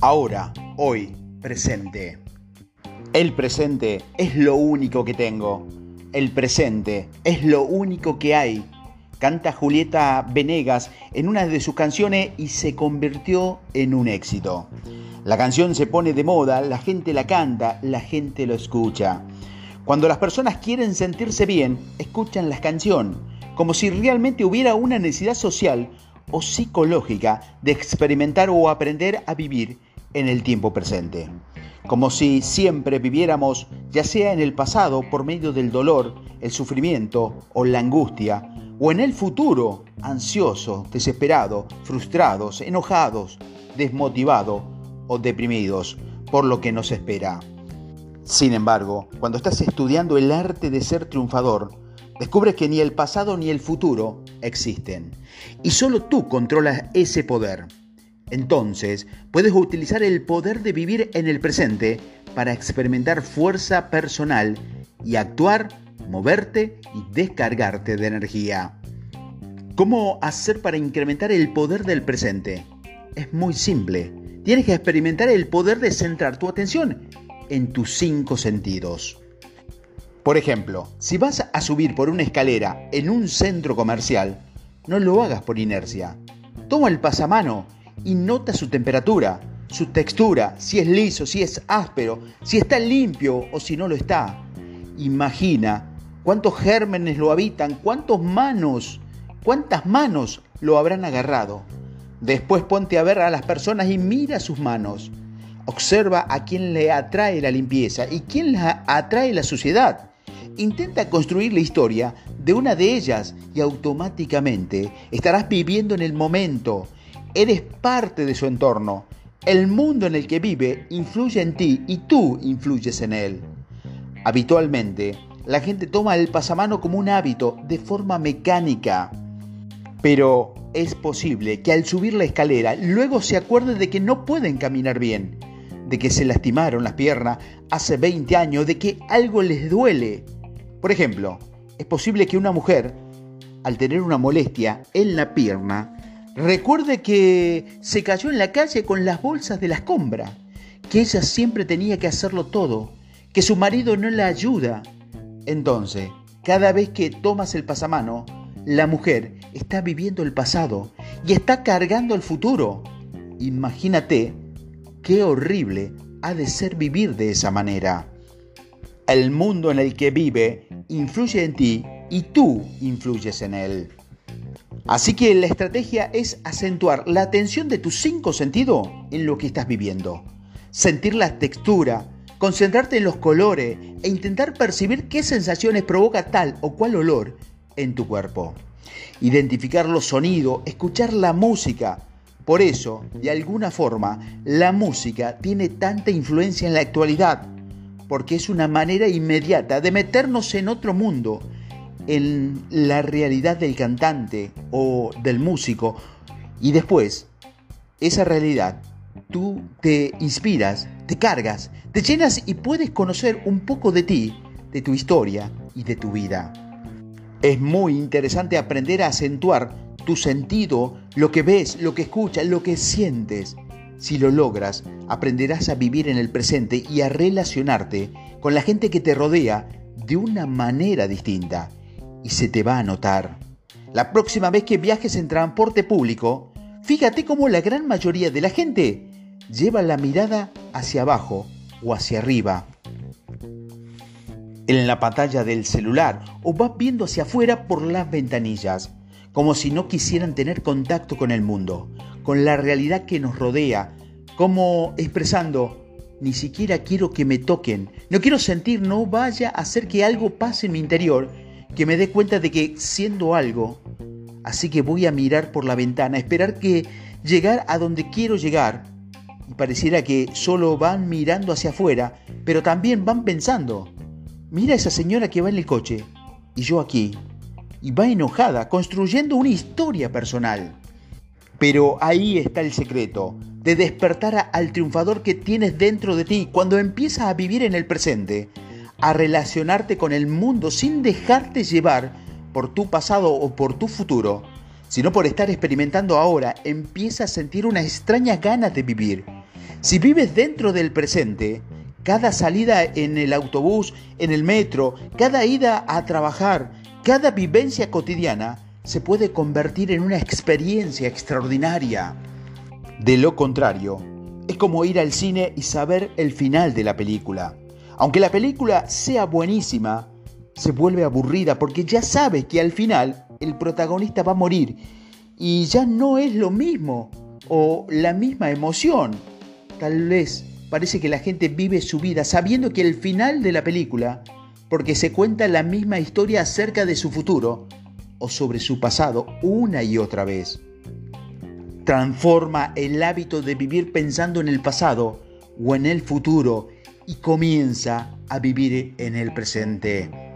Ahora, hoy, presente. El presente es lo único que tengo. El presente es lo único que hay. Canta Julieta Venegas en una de sus canciones y se convirtió en un éxito. La canción se pone de moda, la gente la canta, la gente lo escucha. Cuando las personas quieren sentirse bien, escuchan la canción, como si realmente hubiera una necesidad social o psicológica de experimentar o aprender a vivir en el tiempo presente. Como si siempre viviéramos ya sea en el pasado por medio del dolor, el sufrimiento o la angustia, o en el futuro, ansioso, desesperado, frustrados, enojados, desmotivados o deprimidos por lo que nos espera. Sin embargo, cuando estás estudiando el arte de ser triunfador, descubres que ni el pasado ni el futuro existen. Y solo tú controlas ese poder. Entonces, puedes utilizar el poder de vivir en el presente para experimentar fuerza personal y actuar, moverte y descargarte de energía. ¿Cómo hacer para incrementar el poder del presente? Es muy simple. Tienes que experimentar el poder de centrar tu atención en tus cinco sentidos. Por ejemplo, si vas a subir por una escalera en un centro comercial, no lo hagas por inercia. Toma el pasamano y nota su temperatura, su textura, si es liso, si es áspero, si está limpio o si no lo está. Imagina cuántos gérmenes lo habitan, cuántas manos, cuántas manos lo habrán agarrado. Después ponte a ver a las personas y mira sus manos. Observa a quién le atrae la limpieza y quién le atrae la suciedad. Intenta construir la historia de una de ellas y automáticamente estarás viviendo en el momento, Eres parte de su entorno. El mundo en el que vive influye en ti y tú influyes en él. Habitualmente, la gente toma el pasamano como un hábito de forma mecánica. Pero es posible que al subir la escalera luego se acuerde de que no pueden caminar bien, de que se lastimaron las piernas hace 20 años, de que algo les duele. Por ejemplo, es posible que una mujer, al tener una molestia en la pierna, Recuerde que se cayó en la calle con las bolsas de la escombra, que ella siempre tenía que hacerlo todo, que su marido no la ayuda. Entonces, cada vez que tomas el pasamano, la mujer está viviendo el pasado y está cargando el futuro. Imagínate qué horrible ha de ser vivir de esa manera. El mundo en el que vive influye en ti y tú influyes en él. Así que la estrategia es acentuar la atención de tus cinco sentidos en lo que estás viviendo. Sentir la textura, concentrarte en los colores e intentar percibir qué sensaciones provoca tal o cual olor en tu cuerpo. Identificar los sonidos, escuchar la música. Por eso, de alguna forma, la música tiene tanta influencia en la actualidad, porque es una manera inmediata de meternos en otro mundo en la realidad del cantante o del músico y después esa realidad tú te inspiras, te cargas, te llenas y puedes conocer un poco de ti, de tu historia y de tu vida. Es muy interesante aprender a acentuar tu sentido, lo que ves, lo que escuchas, lo que sientes. Si lo logras, aprenderás a vivir en el presente y a relacionarte con la gente que te rodea de una manera distinta y se te va a notar. La próxima vez que viajes en transporte público, fíjate cómo la gran mayoría de la gente lleva la mirada hacia abajo o hacia arriba. En la pantalla del celular o vas viendo hacia afuera por las ventanillas, como si no quisieran tener contacto con el mundo, con la realidad que nos rodea, como expresando, ni siquiera quiero que me toquen, no quiero sentir, no vaya a hacer que algo pase en mi interior que me dé cuenta de que siendo algo, así que voy a mirar por la ventana, esperar que llegar a donde quiero llegar. Y pareciera que solo van mirando hacia afuera, pero también van pensando, mira esa señora que va en el coche, y yo aquí, y va enojada, construyendo una historia personal. Pero ahí está el secreto, de despertar al triunfador que tienes dentro de ti cuando empiezas a vivir en el presente a relacionarte con el mundo sin dejarte llevar por tu pasado o por tu futuro, sino por estar experimentando ahora, empieza a sentir una extraña ganas de vivir. Si vives dentro del presente, cada salida en el autobús, en el metro, cada ida a trabajar, cada vivencia cotidiana se puede convertir en una experiencia extraordinaria. De lo contrario, es como ir al cine y saber el final de la película. Aunque la película sea buenísima, se vuelve aburrida porque ya sabe que al final el protagonista va a morir y ya no es lo mismo o la misma emoción. Tal vez parece que la gente vive su vida sabiendo que el final de la película, porque se cuenta la misma historia acerca de su futuro o sobre su pasado una y otra vez. Transforma el hábito de vivir pensando en el pasado o en el futuro y comienza a vivir en el presente.